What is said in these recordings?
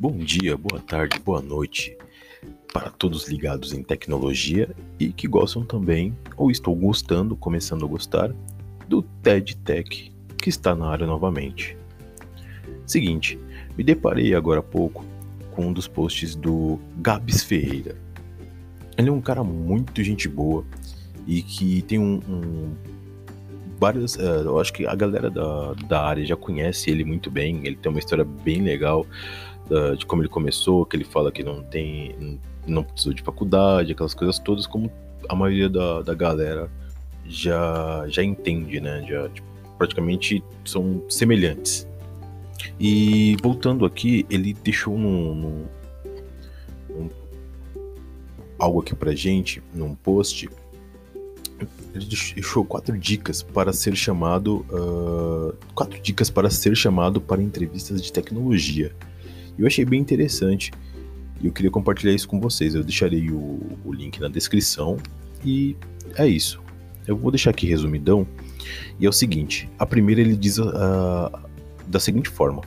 Bom dia, boa tarde, boa noite para todos ligados em tecnologia e que gostam também, ou estou gostando, começando a gostar, do TED Tech que está na área novamente. Seguinte, me deparei agora há pouco com um dos posts do Gabs Ferreira. Ele é um cara muito gente boa e que tem um, um várias. Uh, eu acho que a galera da, da área já conhece ele muito bem. Ele tem uma história bem legal uh, de como ele começou, que ele fala que não tem. não precisou de faculdade, aquelas coisas todas, como a maioria da, da galera já, já entende, né? Já tipo, praticamente são semelhantes. E voltando aqui, ele deixou num, num, num, algo aqui pra gente, num post, ele deixou quatro dicas para ser chamado. Uh, quatro dicas para ser chamado para entrevistas de tecnologia. Eu achei bem interessante e eu queria compartilhar isso com vocês. Eu deixarei o, o link na descrição e é isso. Eu vou deixar aqui resumidão. E é o seguinte: a primeira ele diz uh, da seguinte forma: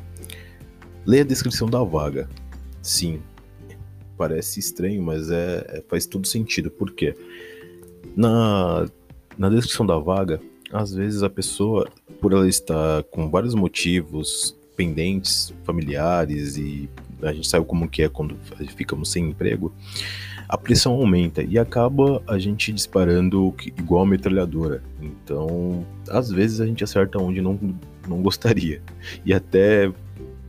leia a descrição da vaga. Sim, parece estranho, mas é, é faz todo sentido. Por quê? Na na descrição da vaga, às vezes a pessoa, por ela estar com vários motivos pendentes, familiares e a gente sabe como que é quando ficamos sem emprego, a pressão aumenta e acaba a gente disparando igual a metralhadora. Então, às vezes a gente acerta onde não, não gostaria. E até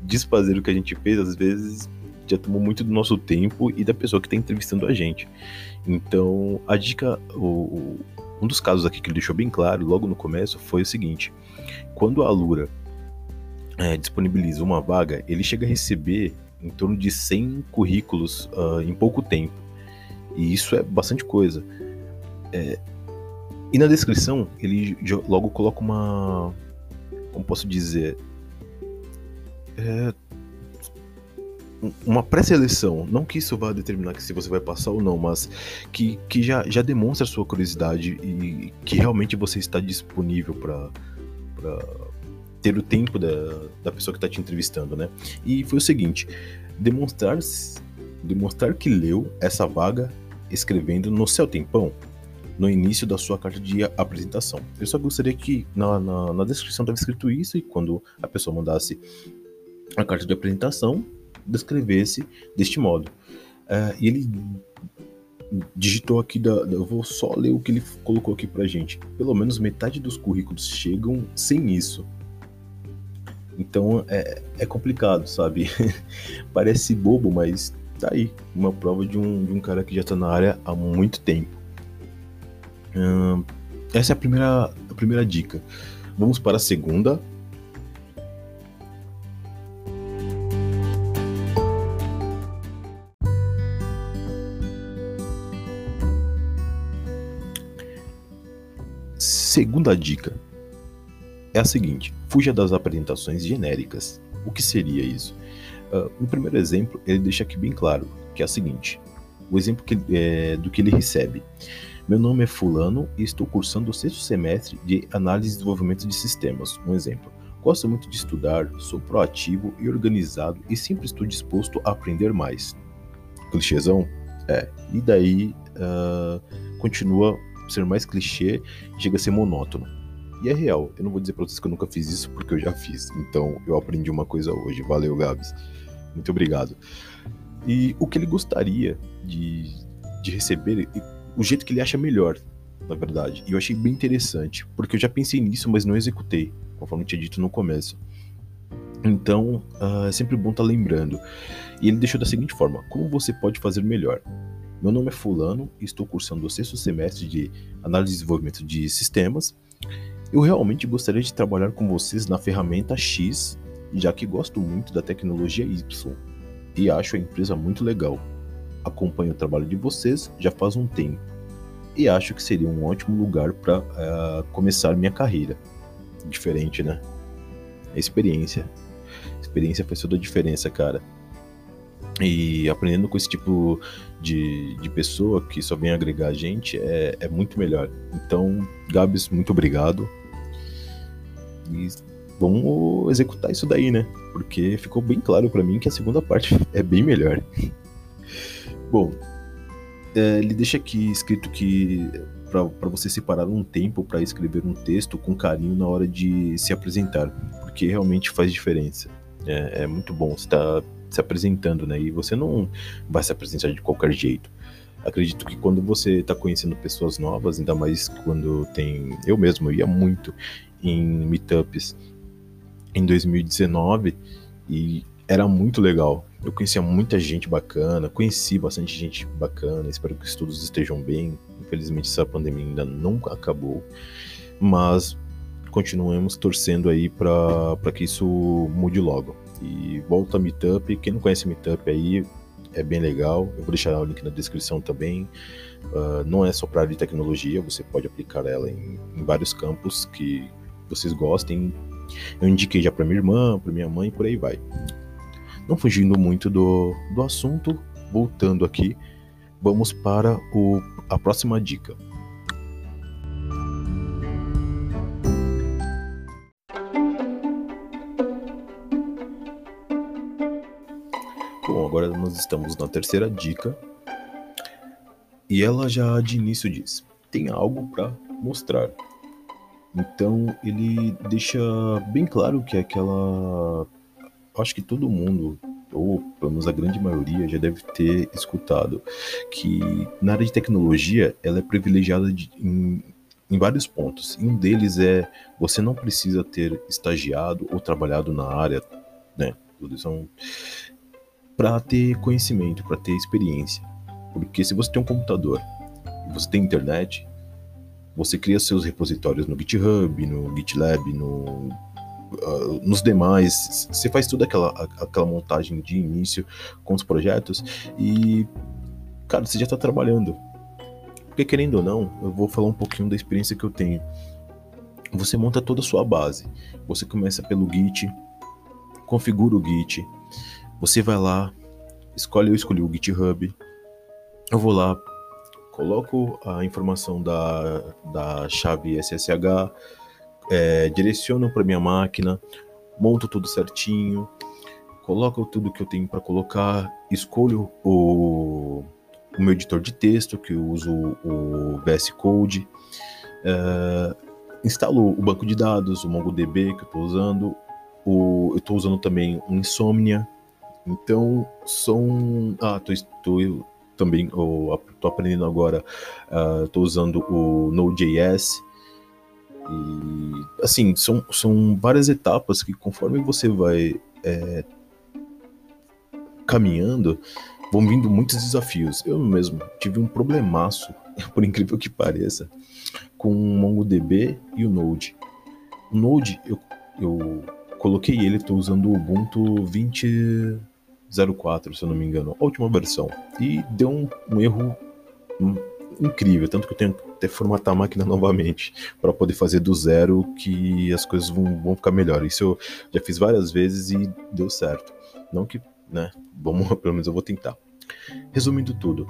desfazer o que a gente fez, às vezes já tomou muito do nosso tempo e da pessoa que está entrevistando a gente. Então, a dica, o, um dos casos aqui que ele deixou bem claro logo no começo foi o seguinte: quando a Alura é, disponibiliza uma vaga, ele chega a receber em torno de 100 currículos uh, em pouco tempo. E isso é bastante coisa. É, e na descrição, ele logo coloca uma. Como posso dizer? É, uma pré-seleção, não que isso vá determinar que se você vai passar ou não, mas que, que já, já demonstra sua curiosidade e que realmente você está disponível para ter o tempo da, da pessoa que está te entrevistando, né? E foi o seguinte, demonstrar, demonstrar que leu essa vaga escrevendo no seu tempão, no início da sua carta de apresentação. Eu só gostaria que na, na, na descrição estava escrito isso e quando a pessoa mandasse a carta de apresentação, descrevesse deste modo. Uh, e ele digitou aqui, da, eu vou só ler o que ele colocou aqui pra gente. Pelo menos metade dos currículos chegam sem isso. Então é, é complicado, sabe? Parece bobo, mas tá aí. Uma prova de um, de um cara que já tá na área há muito tempo. Essa é a primeira, a primeira dica. Vamos para a segunda. Segunda dica é a seguinte: fuja das apresentações genéricas. O que seria isso? Uh, no primeiro exemplo, ele deixa aqui bem claro que é a seguinte: o exemplo que, é, do que ele recebe. Meu nome é Fulano e estou cursando o sexto semestre de Análise e Desenvolvimento de Sistemas. Um exemplo. Gosto muito de estudar, sou proativo e organizado e sempre estou disposto a aprender mais. Clichêzão? É. E daí uh, continua ser mais clichê chega a ser monótono. E é real. Eu não vou dizer pra vocês que eu nunca fiz isso porque eu já fiz. Então eu aprendi uma coisa hoje. Valeu, Gabs. Muito obrigado. E o que ele gostaria de, de receber, o jeito que ele acha melhor, na verdade. E eu achei bem interessante, porque eu já pensei nisso, mas não executei, conforme eu tinha dito no começo. Então, uh, é sempre bom estar tá lembrando. E ele deixou da seguinte forma: como você pode fazer melhor? Meu nome é Fulano estou cursando o sexto semestre de Análise e Desenvolvimento de Sistemas. Eu realmente gostaria de trabalhar com vocês na ferramenta X, já que gosto muito da tecnologia Y e acho a empresa muito legal. Acompanho o trabalho de vocês já faz um tempo e acho que seria um ótimo lugar para uh, eh, começar minha carreira. Diferente, né? A experiência. Experiência faz toda a diferença, cara. E aprendendo com esse tipo de, de pessoa que só vem agregar a gente é, é muito melhor. Então, Gabs, muito obrigado. E vamos executar isso daí, né? Porque ficou bem claro para mim que a segunda parte é bem melhor. Bom, é, ele deixa aqui escrito que para você separar um tempo para escrever um texto com carinho na hora de se apresentar, porque realmente faz diferença. É, é muito bom estar tá se apresentando, né? E você não vai se apresentar de qualquer jeito. Acredito que quando você está conhecendo pessoas novas, ainda mais quando tem. Eu mesmo ia muito em meetups em 2019 e era muito legal. Eu conhecia muita gente bacana, conheci bastante gente bacana. Espero que todos estejam bem. Infelizmente, essa pandemia ainda não acabou, mas continuemos torcendo aí para que isso mude logo. E volta a Meetup. Quem não conhece Meetup aí, é bem legal. Eu vou deixar o link na descrição também. Uh, não é só para área de tecnologia, você pode aplicar ela em, em vários campos que vocês gostem. Eu indiquei já para minha irmã, para minha mãe, por aí vai. Não fugindo muito do, do assunto, voltando aqui, vamos para o, a próxima dica. Bom, agora nós estamos na terceira dica. E ela já de início diz: tem algo para mostrar. Então ele deixa bem claro que aquela acho que todo mundo, ou pelo menos a grande maioria, já deve ter escutado que na área de tecnologia ela é privilegiada de, em, em vários pontos. E um deles é você não precisa ter estagiado ou trabalhado na área, né? São para ter conhecimento, para ter experiência. Porque se você tem um computador e você tem internet, você cria seus repositórios no GitHub, no GitLab, no uh, nos demais, você faz toda aquela, aquela montagem de início com os projetos e, cara, você já está trabalhando. Porque querendo ou não, eu vou falar um pouquinho da experiência que eu tenho. Você monta toda a sua base. Você começa pelo Git, configura o Git, você vai lá, escolhe, eu escolhi o GitHub, eu vou lá, coloco a informação da, da chave SSH, é, direciono para minha máquina, monto tudo certinho, coloco tudo que eu tenho para colocar, escolho o, o, meu editor de texto, que eu uso o VS Code, é, instalo o banco de dados, o MongoDB que eu estou usando, o, eu estou usando também o Insomnia, então são. Ah, estou também, estou aprendendo agora, uh, usando o Node.js e assim, são, são várias etapas que conforme você vai é, caminhando, vão vindo muitos desafios. Eu mesmo tive um problemaço, por incrível que pareça, com o MongoDB e o Node. O Node, eu, eu coloquei ele, estou usando o Ubuntu 20.04, se eu não me engano, a última versão. E deu um, um erro incrível, tanto que eu tenho que até formatar a máquina novamente para poder fazer do zero que as coisas vão, vão ficar melhor. Isso eu já fiz várias vezes e deu certo. Não que, né, vamos, pelo menos eu vou tentar. Resumindo tudo,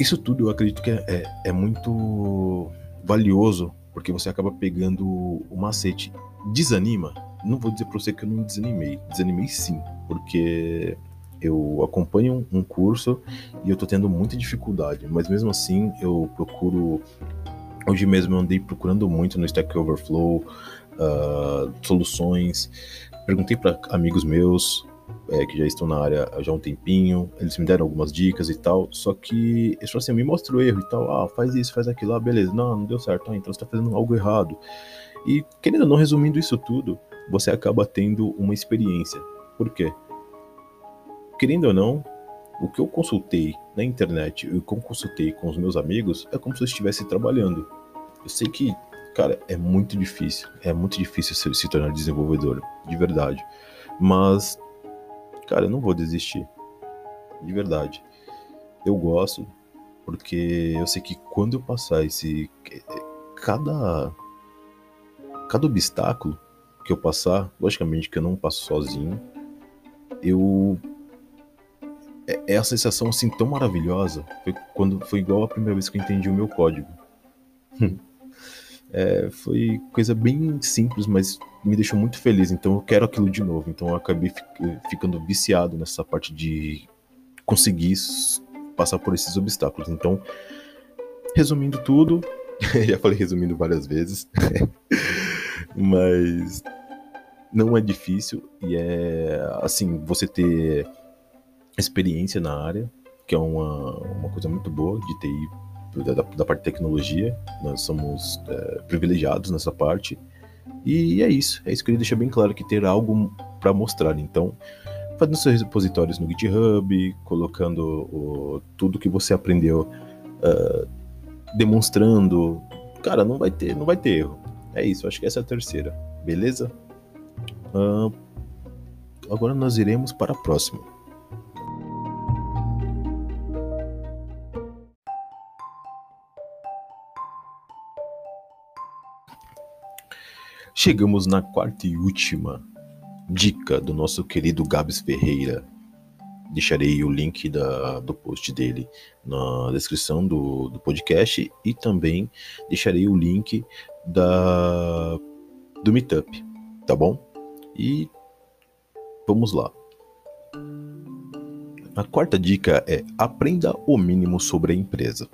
isso tudo eu acredito que é, é, é muito valioso porque você acaba pegando o macete. Desanima? Não vou dizer para você que eu não desanimei. Desanimei sim, porque eu acompanho um curso e eu tô tendo muita dificuldade, mas mesmo assim eu procuro. Hoje mesmo eu andei procurando muito no Stack Overflow uh, soluções. Perguntei para amigos meus é, que já estão na área já há um tempinho, eles me deram algumas dicas e tal, só que eles falaram assim: me mostra o erro e tal, ah, faz isso, faz aquilo, ah, beleza, não, não deu certo, ah, então você tá fazendo algo errado. E querendo ou não, resumindo isso tudo, você acaba tendo uma experiência. Por quê? querendo ou não, o que eu consultei na internet e o que eu consultei com os meus amigos é como se eu estivesse trabalhando. Eu sei que, cara, é muito difícil. É muito difícil se, se tornar desenvolvedor, de verdade. Mas, cara, eu não vou desistir. De verdade. Eu gosto, porque eu sei que quando eu passar esse. Cada. Cada obstáculo que eu passar, logicamente que eu não passo sozinho, eu é, é a sensação assim tão maravilhosa. Foi quando foi igual a primeira vez que eu entendi o meu código. É, foi coisa bem simples, mas me deixou muito feliz. Então eu quero aquilo de novo. Então eu acabei ficando viciado nessa parte de conseguir passar por esses obstáculos. Então, resumindo tudo, já falei resumindo várias vezes, mas não é difícil e é assim você ter experiência na área, que é uma, uma coisa muito boa de TI da, da parte de tecnologia. Nós somos é, privilegiados nessa parte. E é isso. É isso que ele deixa bem claro que ter algo para mostrar. Então, fazendo seus repositórios no GitHub, colocando o, tudo que você aprendeu, uh, demonstrando. Cara, não vai ter, não vai ter erro. É isso. Acho que essa é a terceira. Beleza? Uh, agora nós iremos para a próxima. Chegamos na quarta e última dica do nosso querido Gabs Ferreira. Deixarei o link da, do post dele na descrição do, do podcast e também deixarei o link da, do Meetup, tá bom? E vamos lá. A quarta dica é aprenda o mínimo sobre a empresa.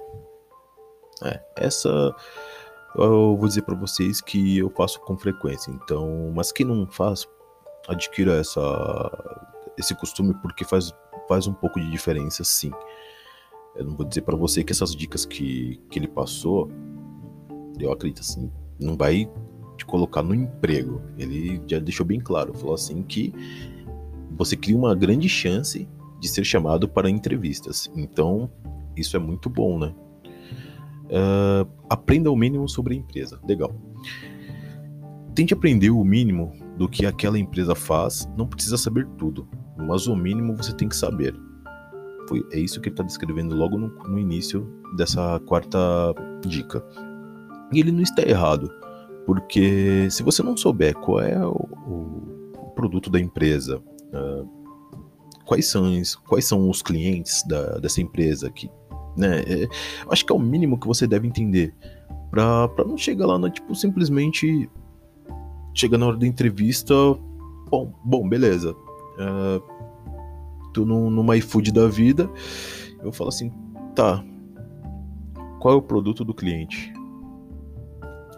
É, essa eu vou dizer para vocês que eu faço com frequência. Então, mas quem não faz, adquira essa esse costume porque faz faz um pouco de diferença, sim. Eu não vou dizer para você que essas dicas que, que ele passou, eu acredito assim, não vai te colocar no emprego. Ele já deixou bem claro, falou assim que você cria uma grande chance de ser chamado para entrevistas. Então, isso é muito bom, né? Uh, aprenda o mínimo sobre a empresa. Legal. Tente aprender o mínimo do que aquela empresa faz. Não precisa saber tudo, mas o mínimo você tem que saber. Foi, é isso que ele está descrevendo logo no, no, início dessa quarta dica. E ele não está errado, porque se você não souber qual é o, o, produto da empresa, uh, quais, são, quais são os clientes da, dessa empresa que né? É, acho que é o mínimo que você deve entender. Pra não chegar lá, né, tipo, simplesmente chega na hora da entrevista. Bom, bom beleza. Uh, tô no, numa iFood da vida. Eu falo assim, tá. Qual é o produto do cliente?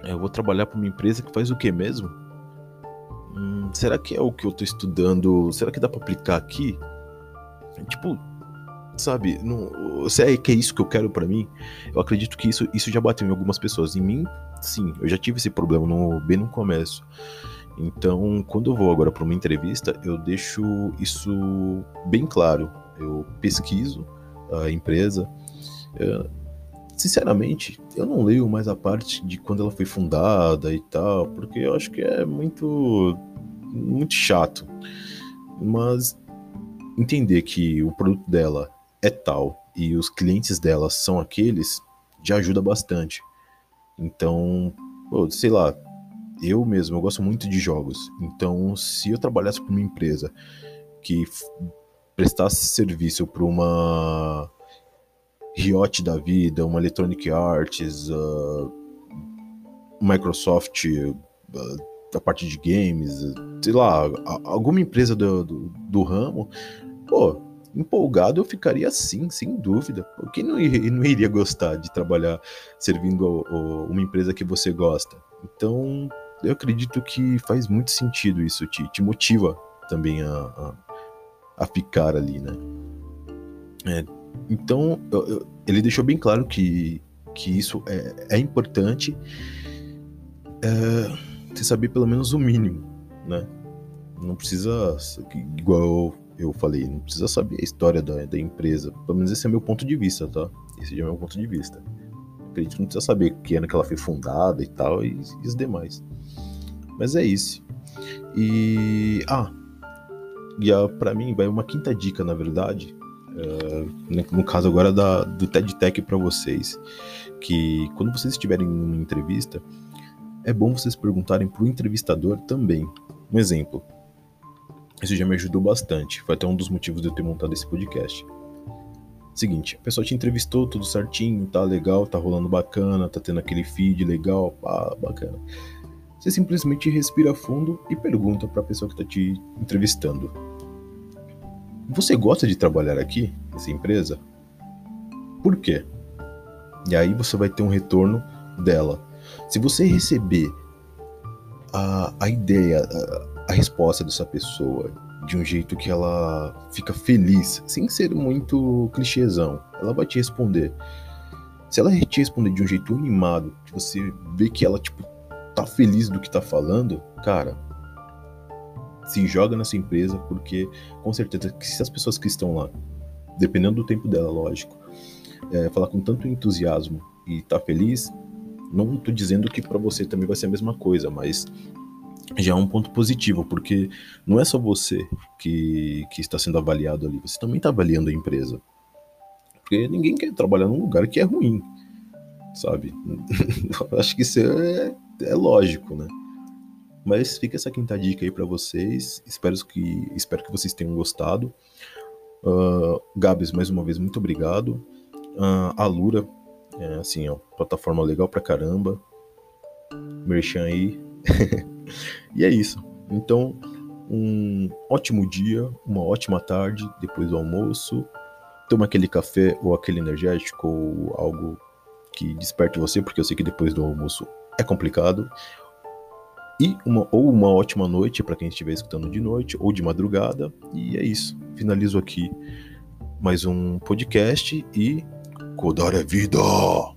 Eu vou trabalhar para uma empresa que faz o que mesmo? Hum, será que é o que eu tô estudando? Será que dá para aplicar aqui? Tipo, sabe, não, se é que é isso que eu quero para mim, eu acredito que isso, isso já bateu em algumas pessoas. Em mim, sim, eu já tive esse problema no, bem no começo. Então, quando eu vou agora para uma entrevista, eu deixo isso bem claro. Eu pesquiso a empresa. Sinceramente, eu não leio mais a parte de quando ela foi fundada e tal, porque eu acho que é muito muito chato. Mas entender que o produto dela é tal e os clientes dela são aqueles, já ajuda bastante. Então, pô, sei lá, eu mesmo, eu gosto muito de jogos. Então, se eu trabalhasse para uma empresa que prestasse serviço para uma Riot da vida, uma Electronic Arts, uh, Microsoft, uh, da parte de games, sei lá, alguma empresa do, do, do ramo, pô, empolgado eu ficaria sim, sem dúvida. Quem não não iria gostar de trabalhar servindo a, a uma empresa que você gosta? Então, eu acredito que faz muito sentido isso, te, te motiva também a, a, a ficar ali, né? É, então, eu, eu, ele deixou bem claro que, que isso é, é importante é, você saber pelo menos o mínimo, né? Não precisa, igual eu falei, não precisa saber a história da, da empresa. Pelo menos esse é meu ponto de vista, tá? Esse é meu ponto de vista. Acredito que não precisa saber que ano que ela foi fundada e tal, e, e os demais. Mas é isso. E. Ah! E a, pra mim vai uma quinta dica, na verdade. Uh, no caso agora da, do TED Tech para vocês. Que quando vocês estiverem em uma entrevista, é bom vocês perguntarem pro entrevistador também. Um exemplo isso já me ajudou bastante. Foi até um dos motivos de eu ter montado esse podcast. Seguinte, a pessoa te entrevistou, tudo certinho, tá legal, tá rolando bacana, tá tendo aquele feed legal, pá, bacana. Você simplesmente respira fundo e pergunta para a pessoa que tá te entrevistando: Você gosta de trabalhar aqui, nessa empresa? Por quê? E aí você vai ter um retorno dela. Se você receber a, a ideia, a, a resposta dessa pessoa de um jeito que ela fica feliz, sem ser muito clichêzão, ela vai te responder. Se ela te responder de um jeito animado, que você vê que ela, tipo, tá feliz do que tá falando, cara, se joga nessa empresa, porque com certeza que se as pessoas que estão lá, dependendo do tempo dela, lógico, é, falar com tanto entusiasmo e tá feliz, não tô dizendo que para você também vai ser a mesma coisa, mas já é um ponto positivo, porque não é só você que, que está sendo avaliado ali, você também está avaliando a empresa. Porque ninguém quer trabalhar num lugar que é ruim, sabe? Acho que isso é, é lógico, né? Mas fica essa quinta dica aí para vocês. Espero que, espero que vocês tenham gostado. Uh, Gabs, mais uma vez, muito obrigado. Uh, a Lura, é, assim, ó, plataforma legal pra caramba. Merchan aí. e é isso. Então, um ótimo dia, uma ótima tarde depois do almoço. Toma aquele café ou aquele energético ou algo que desperte você, porque eu sei que depois do almoço é complicado. E uma, ou uma ótima noite para quem estiver escutando de noite ou de madrugada. E é isso. Finalizo aqui mais um podcast e Kodara é vida!